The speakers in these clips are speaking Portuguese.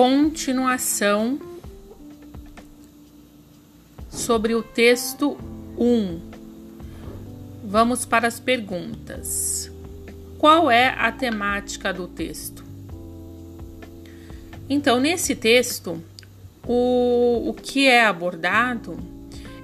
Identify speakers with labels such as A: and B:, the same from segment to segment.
A: continuação sobre o texto 1. Vamos para as perguntas. Qual é a temática do texto? Então, nesse texto, o, o que é abordado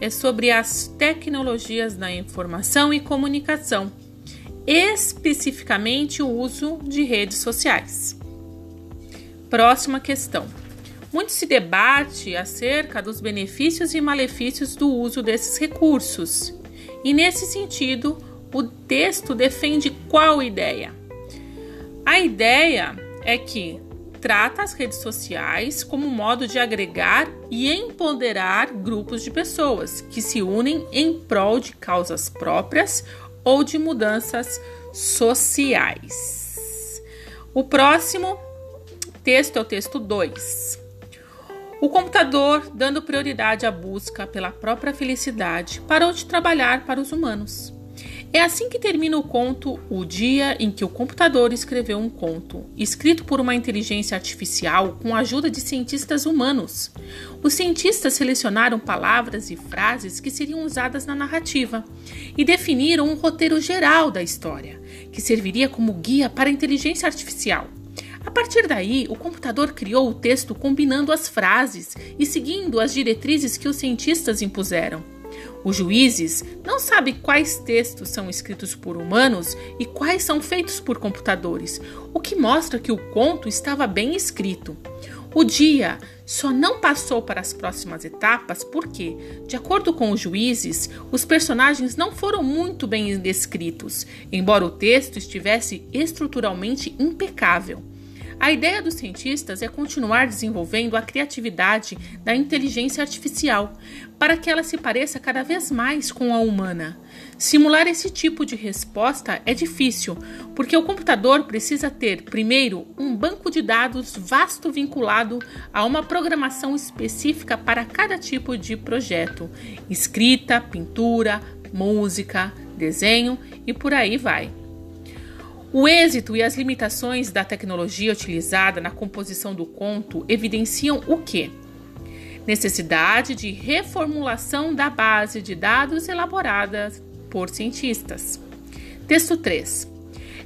A: é sobre as tecnologias da informação e comunicação, especificamente o uso de redes sociais. Próxima questão. Muito se debate acerca dos benefícios e malefícios do uso desses recursos. E nesse sentido, o texto defende qual ideia? A ideia é que trata as redes sociais como modo de agregar e empoderar grupos de pessoas que se unem em prol de causas próprias ou de mudanças sociais. O próximo texto é o texto 2. O computador, dando prioridade à busca pela própria felicidade, parou de trabalhar para os humanos. É assim que termina o conto O Dia em que o Computador escreveu um conto, escrito por uma inteligência artificial com a ajuda de cientistas humanos. Os cientistas selecionaram palavras e frases que seriam usadas na narrativa e definiram um roteiro geral da história, que serviria como guia para a inteligência artificial. A partir daí, o computador criou o texto combinando as frases e seguindo as diretrizes que os cientistas impuseram. Os juízes não sabem quais textos são escritos por humanos e quais são feitos por computadores, o que mostra que o conto estava bem escrito. O dia só não passou para as próximas etapas porque, de acordo com os juízes, os personagens não foram muito bem descritos, embora o texto estivesse estruturalmente impecável. A ideia dos cientistas é continuar desenvolvendo a criatividade da inteligência artificial para que ela se pareça cada vez mais com a humana. Simular esse tipo de resposta é difícil, porque o computador precisa ter, primeiro, um banco de dados vasto vinculado a uma programação específica para cada tipo de projeto: escrita, pintura, música, desenho e por aí vai. O êxito e as limitações da tecnologia utilizada na composição do conto evidenciam o que? Necessidade de reformulação da base de dados elaborada por cientistas. Texto 3.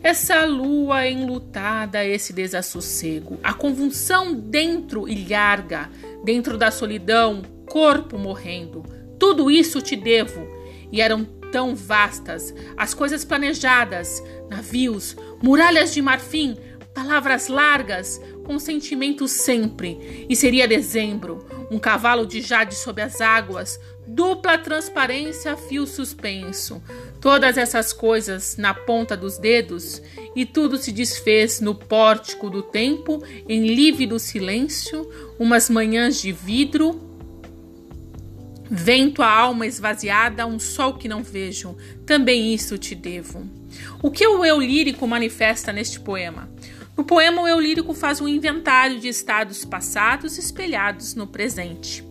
A: Essa lua enlutada, esse desassossego, a convulsão dentro ilharga, dentro da solidão, corpo morrendo, tudo isso te devo. E eram tão vastas, as coisas planejadas, navios, muralhas de marfim, palavras largas, com sentimento sempre. E seria dezembro, um cavalo de jade sob as águas, dupla transparência, fio suspenso. Todas essas coisas na ponta dos dedos, e tudo se desfez no pórtico do tempo, em lívido silêncio, umas manhãs de vidro, Vento a alma esvaziada, um sol que não vejo, também isso te devo. O que o eu lírico manifesta neste poema? No poema, o eu lírico faz um inventário de estados passados espelhados no presente.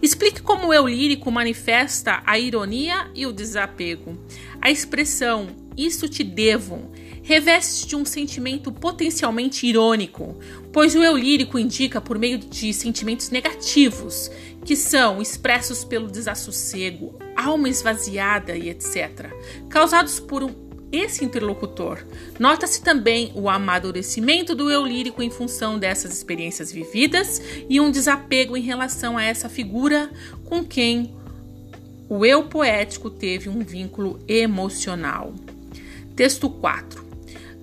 A: Explique como o eu lírico manifesta a ironia e o desapego. A expressão isso te devo reveste de um sentimento potencialmente irônico, pois o eu lírico indica por meio de sentimentos negativos, que são expressos pelo desassossego, alma esvaziada e etc., causados por um, esse interlocutor. Nota-se também o amadurecimento do eu lírico em função dessas experiências vividas e um desapego em relação a essa figura com quem o eu poético teve um vínculo emocional. Texto 4.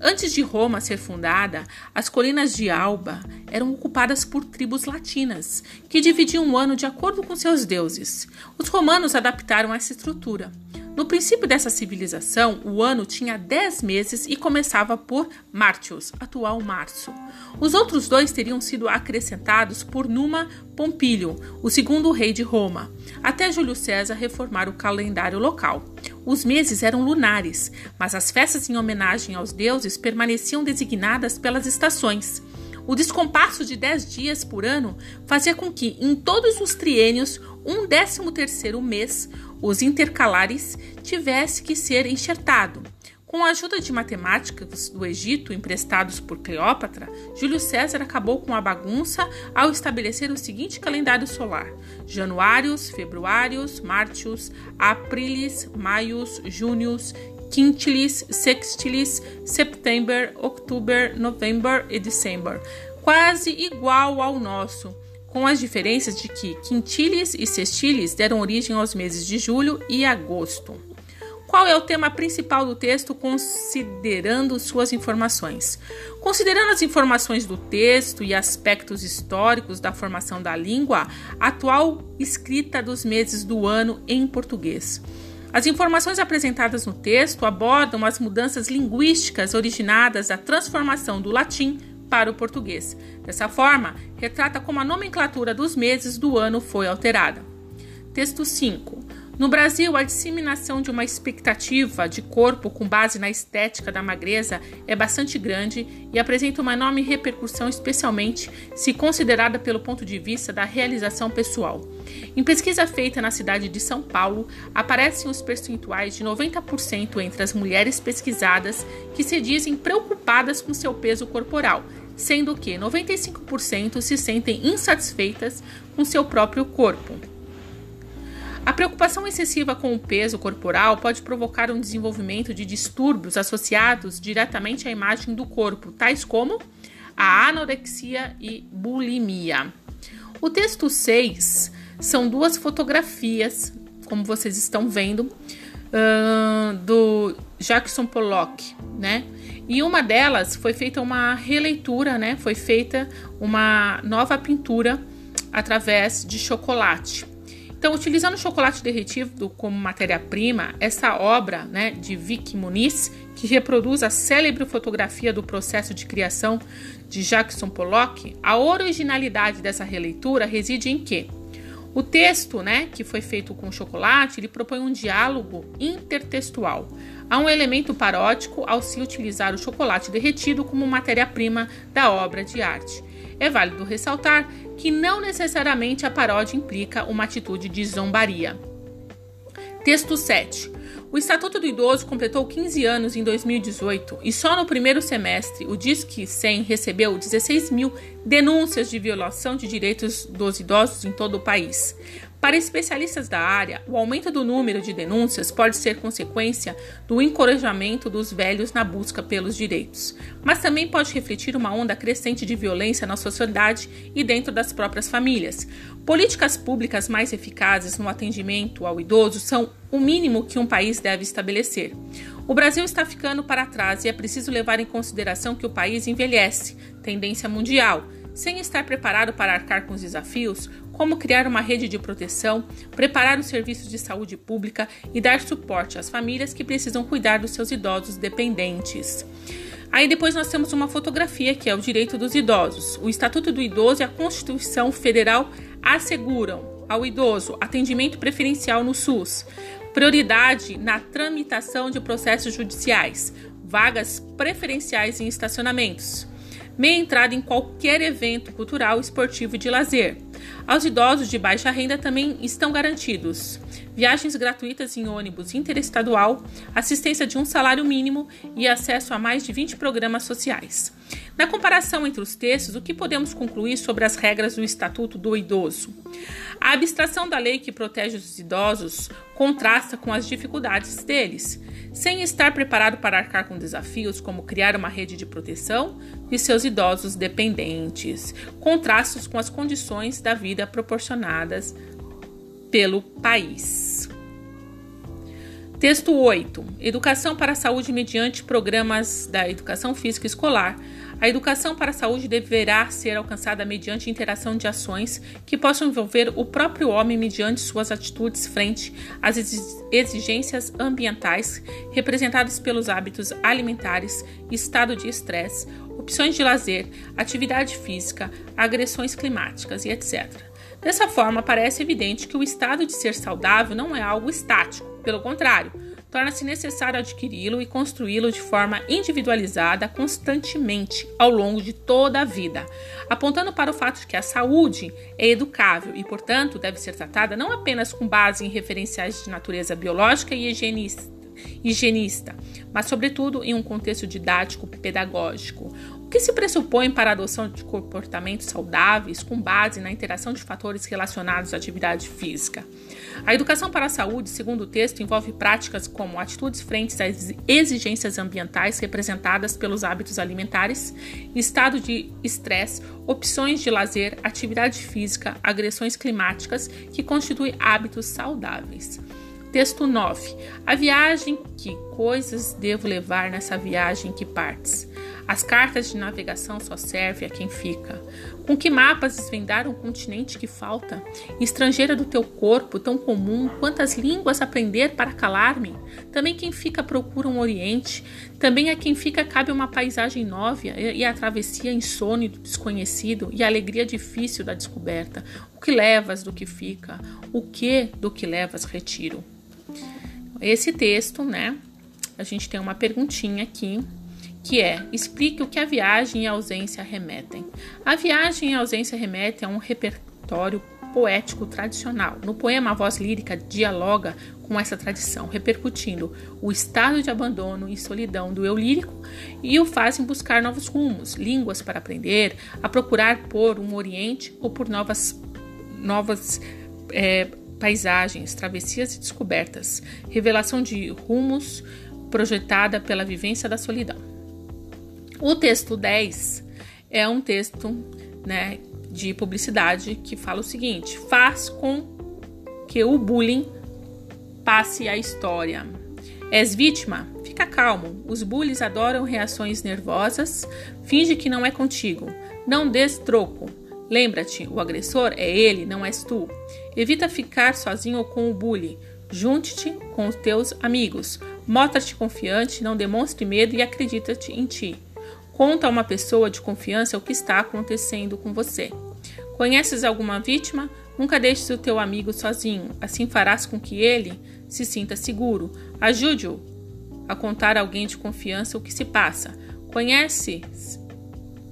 A: Antes de Roma ser fundada, as colinas de Alba eram ocupadas por tribos latinas, que dividiam o ano de acordo com seus deuses. Os romanos adaptaram essa estrutura. No princípio dessa civilização, o ano tinha 10 meses e começava por Martius, atual março. Os outros dois teriam sido acrescentados por Numa Pompílio, o segundo rei de Roma, até Júlio César reformar o calendário local. Os meses eram lunares, mas as festas em homenagem aos deuses permaneciam designadas pelas estações. O descompasso de 10 dias por ano fazia com que, em todos os triênios, um décimo terceiro mês, os intercalares, tivesse que ser enxertado. Com a ajuda de matemáticos do Egito emprestados por Cleópatra, Júlio César acabou com a bagunça ao estabelecer o seguinte calendário solar: Januários, Februários, Mártios, Aprilis, Maios, Júnios, Quintilis, Sextilis, September, October, November e December, quase igual ao nosso, com as diferenças de que quintilis e sextilis deram origem aos meses de julho e agosto. Qual é o tema principal do texto, considerando suas informações? Considerando as informações do texto e aspectos históricos da formação da língua, atual escrita dos meses do ano em português. As informações apresentadas no texto abordam as mudanças linguísticas originadas da transformação do latim para o português. Dessa forma, retrata como a nomenclatura dos meses do ano foi alterada. Texto 5. No Brasil, a disseminação de uma expectativa de corpo com base na estética da magreza é bastante grande e apresenta uma enorme repercussão, especialmente se considerada pelo ponto de vista da realização pessoal. Em pesquisa feita na cidade de São Paulo, aparecem os percentuais de 90% entre as mulheres pesquisadas que se dizem preocupadas com seu peso corporal, sendo que 95% se sentem insatisfeitas com seu próprio corpo. A preocupação excessiva com o peso corporal pode provocar um desenvolvimento de distúrbios associados diretamente à imagem do corpo, tais como a anorexia e bulimia. O texto 6 são duas fotografias, como vocês estão vendo, do Jackson Pollock, né? E uma delas foi feita uma releitura, né? Foi feita uma nova pintura através de chocolate. Então, utilizando o chocolate derretido como matéria-prima, essa obra né, de Vicky Muniz, que reproduz a célebre fotografia do processo de criação de Jackson Pollock, a originalidade dessa releitura reside em que o texto, né, que foi feito com chocolate, ele propõe um diálogo intertextual. Há um elemento parótico ao se utilizar o chocolate derretido como matéria-prima da obra de arte. É válido ressaltar que não necessariamente a paródia implica uma atitude de zombaria. Texto 7. O Estatuto do Idoso completou 15 anos em 2018 e só no primeiro semestre o Disque 100 recebeu 16 mil denúncias de violação de direitos dos idosos em todo o país. Para especialistas da área, o aumento do número de denúncias pode ser consequência do encorajamento dos velhos na busca pelos direitos, mas também pode refletir uma onda crescente de violência na sociedade e dentro das próprias famílias. Políticas públicas mais eficazes no atendimento ao idoso são o mínimo que um país deve estabelecer. O Brasil está ficando para trás e é preciso levar em consideração que o país envelhece, tendência mundial. Sem estar preparado para arcar com os desafios, como criar uma rede de proteção, preparar os serviços de saúde pública e dar suporte às famílias que precisam cuidar dos seus idosos dependentes. Aí depois nós temos uma fotografia que é o direito dos idosos. O Estatuto do Idoso e a Constituição Federal asseguram ao idoso atendimento preferencial no SUS, prioridade na tramitação de processos judiciais, vagas preferenciais em estacionamentos, meia entrada em qualquer evento cultural, esportivo e de lazer, aos idosos de baixa renda também estão garantidos viagens gratuitas em ônibus interestadual, assistência de um salário mínimo e acesso a mais de 20 programas sociais. Na comparação entre os textos, o que podemos concluir sobre as regras do Estatuto do Idoso? A abstração da lei que protege os idosos contrasta com as dificuldades deles, sem estar preparado para arcar com desafios como criar uma rede de proteção de seus idosos dependentes, contrastos com as condições da vida proporcionadas pelo país. Texto 8. Educação para a saúde mediante programas da educação física escolar a educação para a saúde deverá ser alcançada mediante interação de ações que possam envolver o próprio homem mediante suas atitudes frente às exigências ambientais representadas pelos hábitos alimentares, estado de estresse, opções de lazer, atividade física, agressões climáticas e etc. Dessa forma, parece evidente que o estado de ser saudável não é algo estático, pelo contrário, torna-se necessário adquiri-lo e construí-lo de forma individualizada constantemente ao longo de toda a vida, apontando para o fato de que a saúde é educável e, portanto, deve ser tratada não apenas com base em referenciais de natureza biológica e higienista higienista, mas, sobretudo, em um contexto didático pedagógico. O que se pressupõe para a adoção de comportamentos saudáveis com base na interação de fatores relacionados à atividade física? A educação para a saúde, segundo o texto, envolve práticas como atitudes frente às exigências ambientais representadas pelos hábitos alimentares, estado de estresse, opções de lazer, atividade física, agressões climáticas, que constituem hábitos saudáveis. Texto 9. A viagem, que coisas devo levar nessa viagem que partes? As cartas de navegação só servem a quem fica. Com que mapas desvendar um continente que falta? Estrangeira do teu corpo, tão comum, quantas línguas aprender para calar-me? Também quem fica procura um oriente, também a quem fica cabe uma paisagem nova e a travessia insone do desconhecido e a alegria difícil da descoberta. O que levas do que fica? O que do que levas retiro? Esse texto, né? A gente tem uma perguntinha aqui que é: explique o que a viagem e a ausência remetem. A viagem e a ausência remetem a um repertório poético tradicional. No poema, a voz lírica dialoga com essa tradição, repercutindo o estado de abandono e solidão do eu lírico e o fazem buscar novos rumos, línguas para aprender, a procurar por um oriente ou por novas, novas é, paisagens, travessias e descobertas, revelação de rumos projetada pela vivência da solidão. O texto 10 é um texto né, de publicidade que fala o seguinte: faz com que o bullying passe a história. És vítima? Fica calmo. Os bullies adoram reações nervosas. Finge que não é contigo. Não des troco. Lembra-te, o agressor é ele, não és tu. Evita ficar sozinho com o bully. Junte-te com os teus amigos. Mostra-te confiante, não demonstre medo e acredita-te em ti. Conta a uma pessoa de confiança o que está acontecendo com você. Conheces alguma vítima? Nunca deixes o teu amigo sozinho, assim farás com que ele se sinta seguro. Ajude-o a contar a alguém de confiança o que se passa. Conheces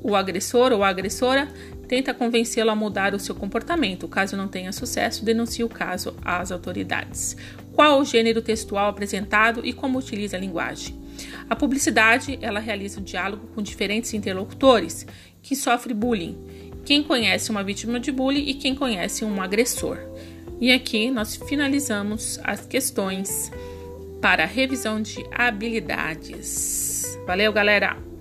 A: o agressor ou a agressora? Tenta convencê-lo a mudar o seu comportamento. Caso não tenha sucesso, denuncie o caso às autoridades. Qual o gênero textual apresentado e como utiliza a linguagem? A publicidade, ela realiza o diálogo com diferentes interlocutores que sofrem bullying. Quem conhece uma vítima de bullying e quem conhece um agressor. E aqui nós finalizamos as questões para revisão de habilidades. Valeu, galera!